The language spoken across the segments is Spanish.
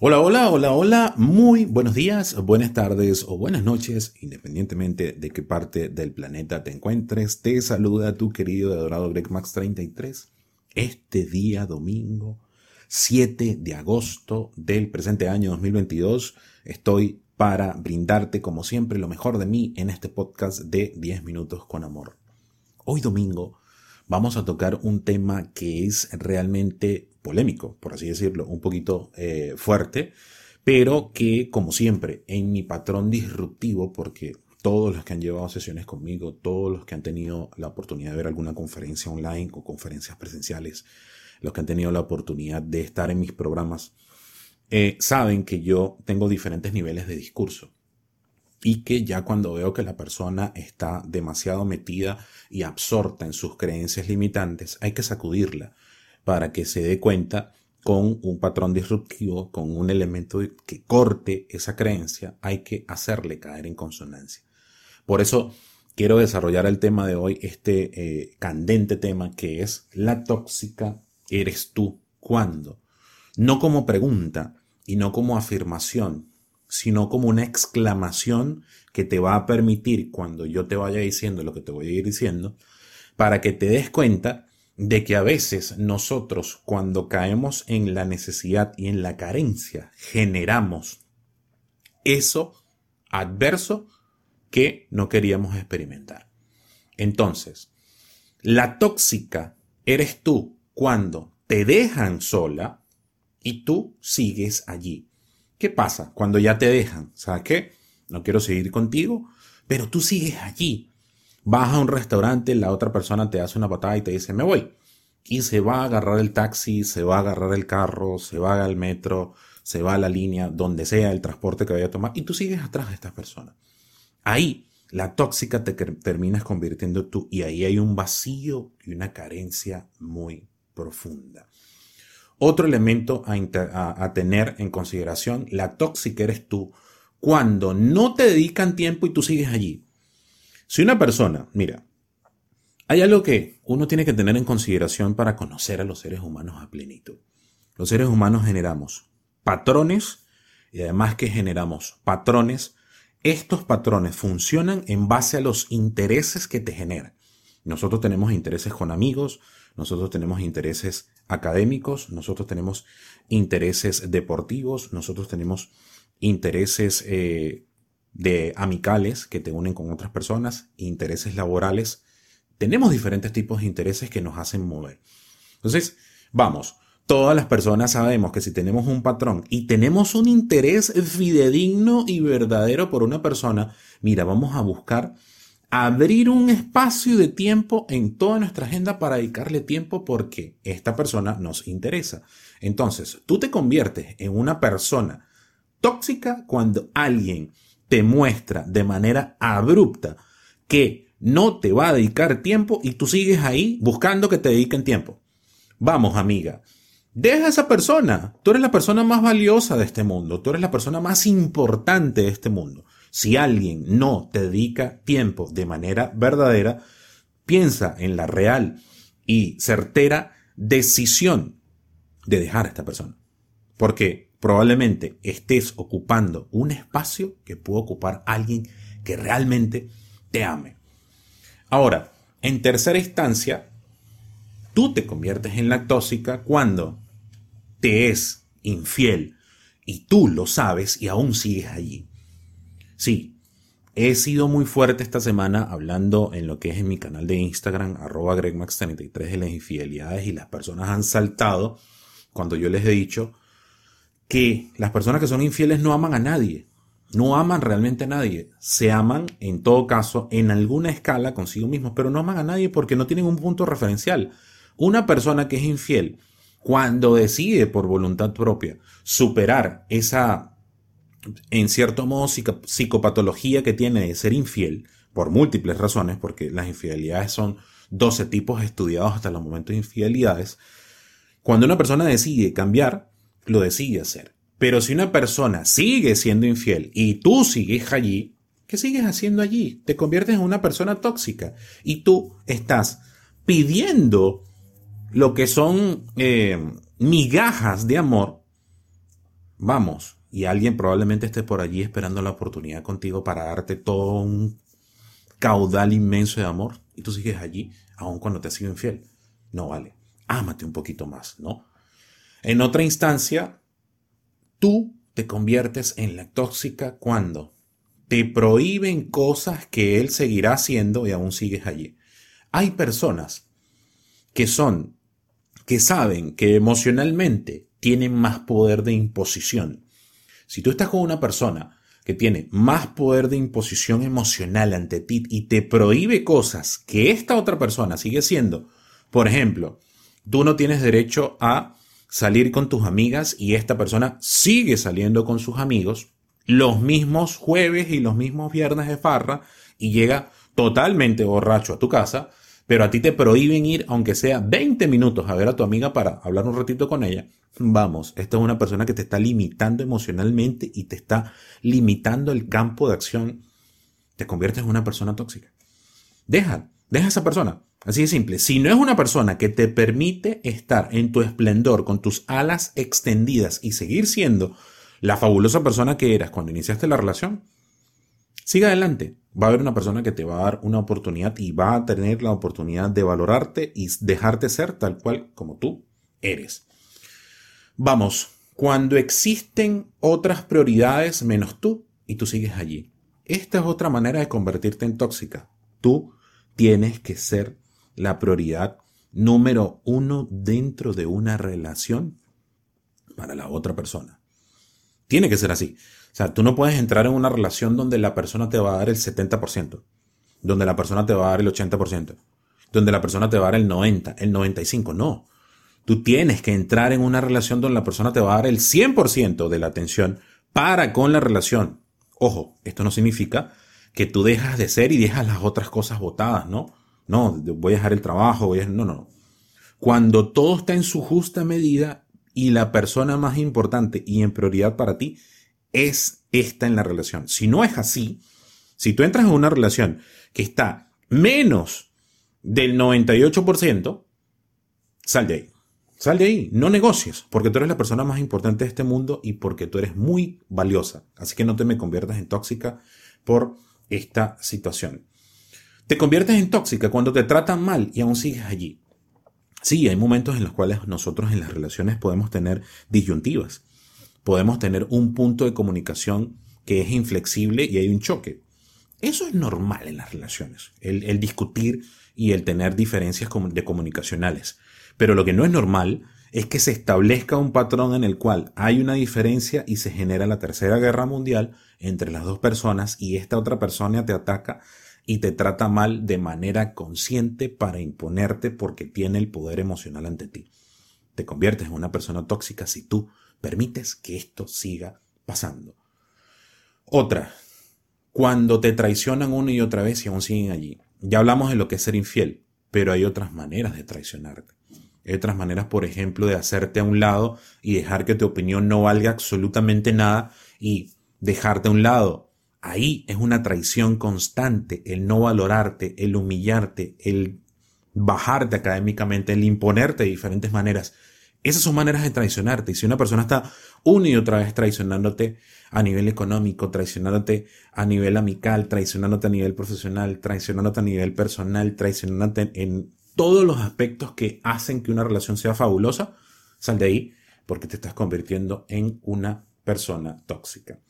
Hola, hola, hola, hola, muy buenos días, buenas tardes o buenas noches, independientemente de qué parte del planeta te encuentres. Te saluda tu querido adorado Greg Max 33. Este día domingo, 7 de agosto del presente año 2022, estoy para brindarte como siempre lo mejor de mí en este podcast de 10 minutos con amor. Hoy domingo vamos a tocar un tema que es realmente polémico, por así decirlo, un poquito eh, fuerte, pero que, como siempre, en mi patrón disruptivo, porque todos los que han llevado sesiones conmigo, todos los que han tenido la oportunidad de ver alguna conferencia online o conferencias presenciales, los que han tenido la oportunidad de estar en mis programas, eh, saben que yo tengo diferentes niveles de discurso y que ya cuando veo que la persona está demasiado metida y absorta en sus creencias limitantes, hay que sacudirla para que se dé cuenta con un patrón disruptivo, con un elemento que corte esa creencia, hay que hacerle caer en consonancia. Por eso quiero desarrollar el tema de hoy, este eh, candente tema que es la tóxica eres tú. ¿Cuándo? No como pregunta y no como afirmación, sino como una exclamación que te va a permitir, cuando yo te vaya diciendo lo que te voy a ir diciendo, para que te des cuenta de que a veces nosotros cuando caemos en la necesidad y en la carencia generamos eso adverso que no queríamos experimentar. Entonces, la tóxica eres tú cuando te dejan sola y tú sigues allí. ¿Qué pasa cuando ya te dejan? ¿Sabes qué? No quiero seguir contigo, pero tú sigues allí Vas a un restaurante, la otra persona te hace una patada y te dice, me voy. Y se va a agarrar el taxi, se va a agarrar el carro, se va al metro, se va a la línea, donde sea el transporte que vaya a tomar, y tú sigues atrás de esta persona. Ahí la tóxica te terminas convirtiendo tú y ahí hay un vacío y una carencia muy profunda. Otro elemento a, tener en consideración, la tóxica eres tú cuando no te dedican tiempo y tú sigues allí. Si una persona, mira, hay algo que uno tiene que tener en consideración para conocer a los seres humanos a plenitud. Los seres humanos generamos patrones y además que generamos patrones, estos patrones funcionan en base a los intereses que te generan. Nosotros tenemos intereses con amigos, nosotros tenemos intereses académicos, nosotros tenemos intereses deportivos, nosotros tenemos intereses eh, de amicales que te unen con otras personas, intereses laborales. Tenemos diferentes tipos de intereses que nos hacen mover. Entonces, vamos, todas las personas sabemos que si tenemos un patrón y tenemos un interés fidedigno y verdadero por una persona, mira, vamos a buscar abrir un espacio de tiempo en toda nuestra agenda para dedicarle tiempo porque esta persona nos interesa. Entonces, tú te conviertes en una persona tóxica cuando alguien te muestra de manera abrupta que no te va a dedicar tiempo y tú sigues ahí buscando que te dediquen tiempo. Vamos, amiga. Deja a esa persona. Tú eres la persona más valiosa de este mundo. Tú eres la persona más importante de este mundo. Si alguien no te dedica tiempo de manera verdadera, piensa en la real y certera decisión de dejar a esta persona. Porque probablemente estés ocupando un espacio que puede ocupar alguien que realmente te ame. Ahora, en tercera instancia, tú te conviertes en la tóxica cuando te es infiel y tú lo sabes y aún sigues allí. Sí, he sido muy fuerte esta semana hablando en lo que es en mi canal de Instagram, arroba gregmax33 de las infidelidades y las personas han saltado cuando yo les he dicho que las personas que son infieles no aman a nadie, no aman realmente a nadie, se aman en todo caso en alguna escala consigo mismos, pero no aman a nadie porque no tienen un punto referencial. Una persona que es infiel, cuando decide por voluntad propia superar esa, en cierto modo, psicopatología que tiene de ser infiel, por múltiples razones, porque las infidelidades son 12 tipos estudiados hasta los momentos de infidelidades, cuando una persona decide cambiar, lo decide hacer. Pero si una persona sigue siendo infiel y tú sigues allí, ¿qué sigues haciendo allí? Te conviertes en una persona tóxica y tú estás pidiendo lo que son eh, migajas de amor vamos, y alguien probablemente esté por allí esperando la oportunidad contigo para darte todo un caudal inmenso de amor, y tú sigues allí, aun cuando te ha sido infiel. No vale. Ámate un poquito más, ¿no? En otra instancia, tú te conviertes en la tóxica cuando te prohíben cosas que él seguirá haciendo y aún sigues allí. Hay personas que son, que saben que emocionalmente tienen más poder de imposición. Si tú estás con una persona que tiene más poder de imposición emocional ante ti y te prohíbe cosas que esta otra persona sigue siendo, por ejemplo, tú no tienes derecho a salir con tus amigas y esta persona sigue saliendo con sus amigos, los mismos jueves y los mismos viernes de farra y llega totalmente borracho a tu casa, pero a ti te prohíben ir aunque sea 20 minutos a ver a tu amiga para hablar un ratito con ella. Vamos, esta es una persona que te está limitando emocionalmente y te está limitando el campo de acción. Te conviertes en una persona tóxica. Deja, deja a esa persona. Así de simple. Si no es una persona que te permite estar en tu esplendor con tus alas extendidas y seguir siendo la fabulosa persona que eras cuando iniciaste la relación, sigue adelante. Va a haber una persona que te va a dar una oportunidad y va a tener la oportunidad de valorarte y dejarte ser tal cual como tú eres. Vamos, cuando existen otras prioridades menos tú y tú sigues allí. Esta es otra manera de convertirte en tóxica. Tú tienes que ser la prioridad número uno dentro de una relación para la otra persona. Tiene que ser así. O sea, tú no puedes entrar en una relación donde la persona te va a dar el 70%, donde la persona te va a dar el 80%, donde la persona te va a dar el 90%, el 95%. No. Tú tienes que entrar en una relación donde la persona te va a dar el 100% de la atención para con la relación. Ojo, esto no significa que tú dejas de ser y dejas las otras cosas botadas, ¿no? No, voy a dejar el trabajo, voy a... No, no. Cuando todo está en su justa medida, y la persona más importante y en prioridad para ti es esta en la relación. Si no es así, si tú entras en una relación que está menos del 98%, sal de ahí. Sal de ahí, no negocies, porque tú eres la persona más importante de este mundo y porque tú eres muy valiosa. Así que no te me conviertas en tóxica por esta situación. Te conviertes en tóxica cuando te tratan mal y aún sigues allí. Sí, hay momentos en los cuales nosotros en las relaciones podemos tener disyuntivas. Podemos tener un punto de comunicación que es inflexible y hay un choque. Eso es normal en las relaciones, el, discutir y el tener diferencias de comunicacionales. Pero lo que no es normal es que se establezca un patrón en el cual hay una diferencia y se genera la tercera guerra mundial entre las dos personas y esta otra persona te ataca y te trata mal de manera consciente para imponerte porque tiene el poder emocional ante ti. Te conviertes en una persona tóxica si tú permites que esto siga pasando. Otra, cuando te traicionan una y otra vez y aún siguen allí. Ya hablamos de lo que es ser infiel, pero hay otras maneras de traicionarte. Hay otras maneras, por ejemplo, de hacerte a un lado y dejar que tu opinión no valga absolutamente nada y dejarte a un lado Ahí es una traición constante, el no valorarte, el humillarte, el bajarte académicamente, el imponerte de diferentes maneras. Esas son maneras de traicionarte. Y si una persona está una y otra vez traicionándote a nivel económico, traicionándote a nivel amical, traicionándote a nivel profesional, traicionándote a nivel personal, traicionándote en todos los aspectos que hacen que una relación sea fabulosa, sal de ahí porque te estás convirtiendo en una persona tóxica.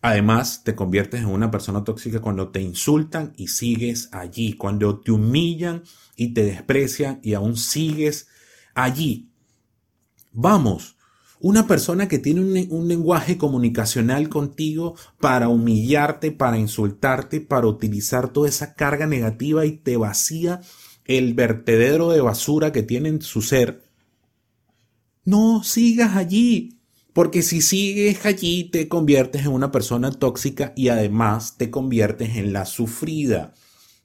Además, te conviertes en una persona tóxica cuando te insultan y sigues allí, cuando te humillan y te desprecian y aún sigues allí. Vamos, una persona que tiene un, lenguaje comunicacional contigo para humillarte, para insultarte, para utilizar toda esa carga negativa y te vacía el vertedero de basura que tiene en su ser. No sigas allí. Porque si sigues allí te conviertes en una persona tóxica y además te conviertes en la sufrida.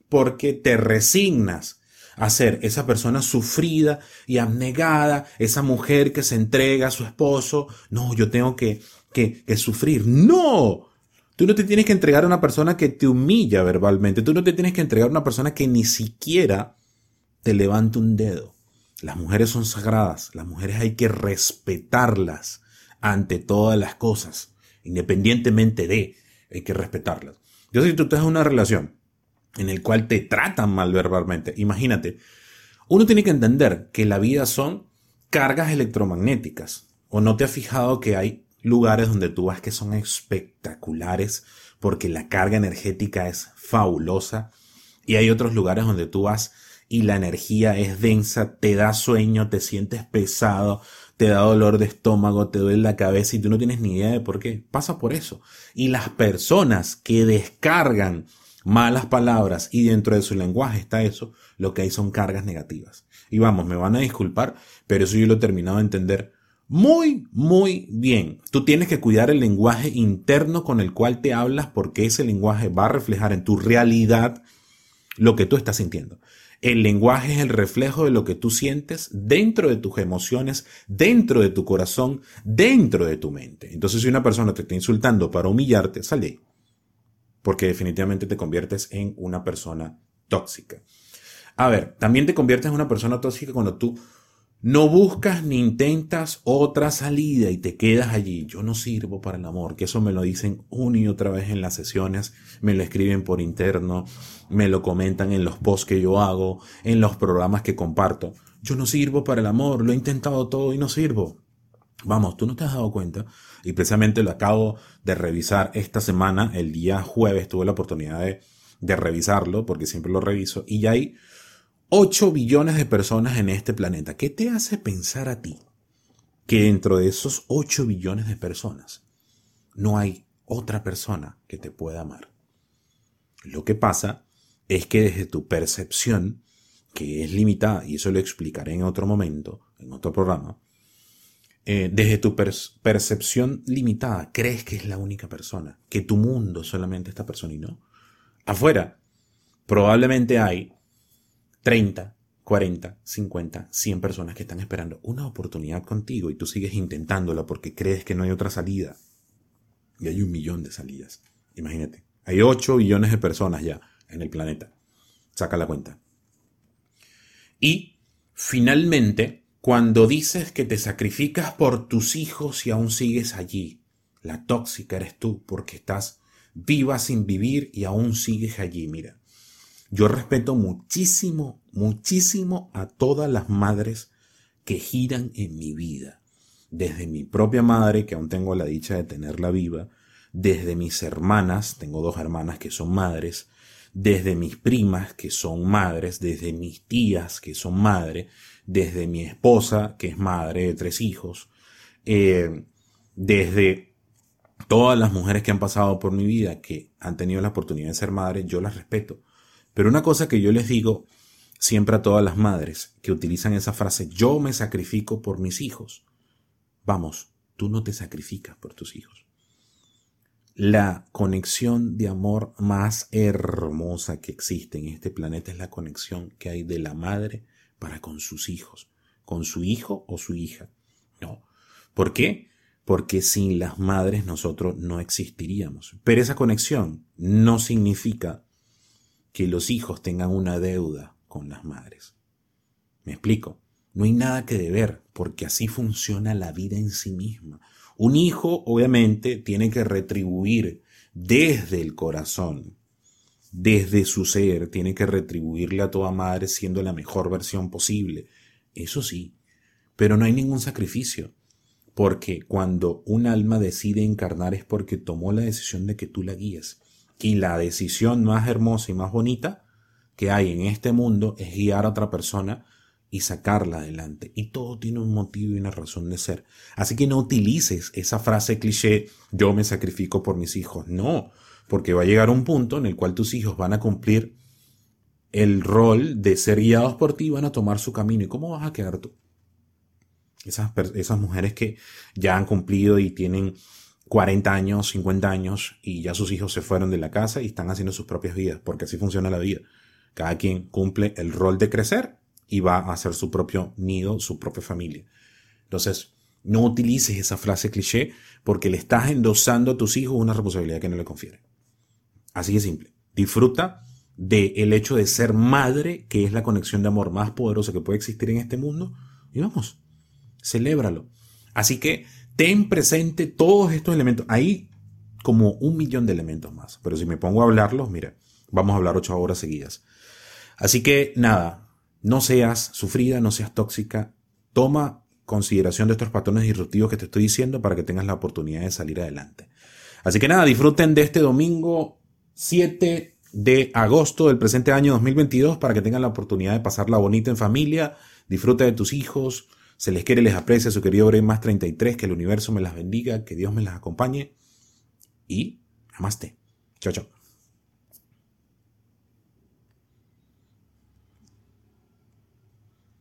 Porque te resignas a ser esa persona sufrida y abnegada, esa mujer que se entrega a su esposo. No, yo tengo que, que, que sufrir. No, Tú no te tienes que entregar a una persona que te humilla verbalmente. Tú no te tienes que entregar a una persona que ni siquiera te levante un dedo. Las mujeres son sagradas. Las mujeres hay que respetarlas ante todas las cosas, independientemente de, hay que respetarlas. Yo si tú tienes una relación en el cual te tratan mal verbalmente, imagínate, uno tiene que entender que la vida son cargas electromagnéticas. ¿O no te has fijado que hay lugares donde tú vas que son espectaculares porque la carga energética es fabulosa? Y hay otros lugares donde tú vas y la energía es densa, te da sueño, te sientes pesado, te da dolor de estómago, te duele la cabeza y tú no tienes ni idea de por qué. Pasa por eso. Y las personas que descargan malas palabras y dentro de su lenguaje está eso, lo que hay son cargas negativas. Y vamos, me van a disculpar, pero eso yo lo he terminado de entender muy, muy bien. Tú tienes que cuidar el lenguaje interno con el cual te hablas porque ese lenguaje va a reflejar en tu realidad lo que tú estás sintiendo. El lenguaje es el reflejo de lo que tú sientes dentro de tus emociones, dentro de tu corazón, dentro de tu mente. Entonces, si una persona te está insultando para humillarte, sal de ahí. Porque definitivamente te conviertes en una persona tóxica. A ver, también te conviertes en una persona tóxica cuando tú no buscas ni intentas otra salida y te quedas allí. Yo no sirvo para el amor, que eso me lo dicen una y otra vez en las sesiones, me lo escriben por interno, me lo comentan en los posts que yo hago, en los programas que comparto. Yo no sirvo para el amor, lo he intentado todo y no sirvo. Vamos, tú no te has dado cuenta. Y precisamente lo acabo de revisar esta semana, el día jueves tuve la oportunidad de, revisarlo, porque siempre lo reviso, y ya hay 8 billones de personas en este planeta. ¿Qué te hace pensar a ti que dentro de esos 8 billones de personas no hay otra persona que te pueda amar? Lo que pasa es que desde tu percepción, que es limitada, y eso lo explicaré en otro momento, en otro programa, eh, desde tu percepción limitada, crees que es la única persona, que tu mundo solamente esta persona y no. Afuera, probablemente hay 30, 40, 50, 100 personas que están esperando una oportunidad contigo y tú sigues intentándola porque crees que no hay otra salida. Y hay un millón de salidas. Imagínate. Hay 8 billones de personas ya en el planeta. Saca la cuenta. Y finalmente, cuando dices que te sacrificas por tus hijos y aún sigues allí, la tóxica eres tú porque estás viva sin vivir y aún sigues allí. Mira, yo respeto muchísimo, muchísimo a todas las madres que giran en mi vida. Desde mi propia madre, que aún tengo la dicha de tenerla viva, desde mis hermanas, tengo dos hermanas que son madres, desde mis primas, que son madres, desde mis tías, que son madres, desde mi esposa, que es madre de tres hijos, eh, desde todas las mujeres que han pasado por mi vida, que han tenido la oportunidad de ser madres, yo las respeto. Pero una cosa que yo les digo siempre a todas las madres que utilizan esa frase, yo me sacrifico por mis hijos. Vamos, tú no te sacrificas por tus hijos. La conexión de amor más hermosa que existe en este planeta es la conexión que hay de la madre para con sus hijos, con su hijo o su hija. No. ¿Por qué? Porque sin las madres nosotros no existiríamos. Pero esa conexión no significa que los hijos tengan una deuda con las madres. Me explico. No hay nada que deber, porque así funciona la vida en sí misma. Un hijo, obviamente, tiene que retribuir desde el corazón, desde su ser, tiene que retribuirle a toda madre siendo la mejor versión posible. Eso sí, pero no hay ningún sacrificio, porque cuando un alma decide encarnar es porque tomó la decisión de que tú la guíes. Y la decisión más hermosa y más bonita que hay en este mundo es guiar a otra persona y sacarla adelante. Y todo tiene un motivo y una razón de ser. Así que no utilices esa frase cliché, yo me sacrifico por mis hijos. No, porque va a llegar un punto en el cual tus hijos van a cumplir el rol de ser guiados por ti y van a tomar su camino. ¿Y cómo vas a quedar tú? Esas, mujeres que ya han cumplido y tienen 40 años, 50 años y ya sus hijos se fueron de la casa y están haciendo sus propias vidas, porque así funciona la vida. Cada quien cumple el rol de crecer y va a hacer su propio nido, su propia familia. Entonces, no utilices esa frase cliché porque le estás endosando a tus hijos una responsabilidad que no le confiere. Así de simple. Disfruta del hecho de ser madre, que es la conexión de amor más poderosa que puede existir en este mundo, y vamos, celébralo. Así que ten presente todos estos elementos. Hay como un millón de elementos más, pero si me pongo a hablarlos, mira, vamos a hablar ocho horas seguidas. Así que nada, no seas sufrida, no seas tóxica, toma consideración de estos patrones disruptivos que te estoy diciendo para que tengas la oportunidad de salir adelante. Así que nada, disfruten de este domingo 7 de agosto del presente año 2022 para que tengan la oportunidad de pasarla bonita en familia, disfruta de tus hijos, se les quiere, les aprecia. Su querido Bre más 33, que el universo me las bendiga, que Dios me las acompañe. Y namaste. Chao, chao.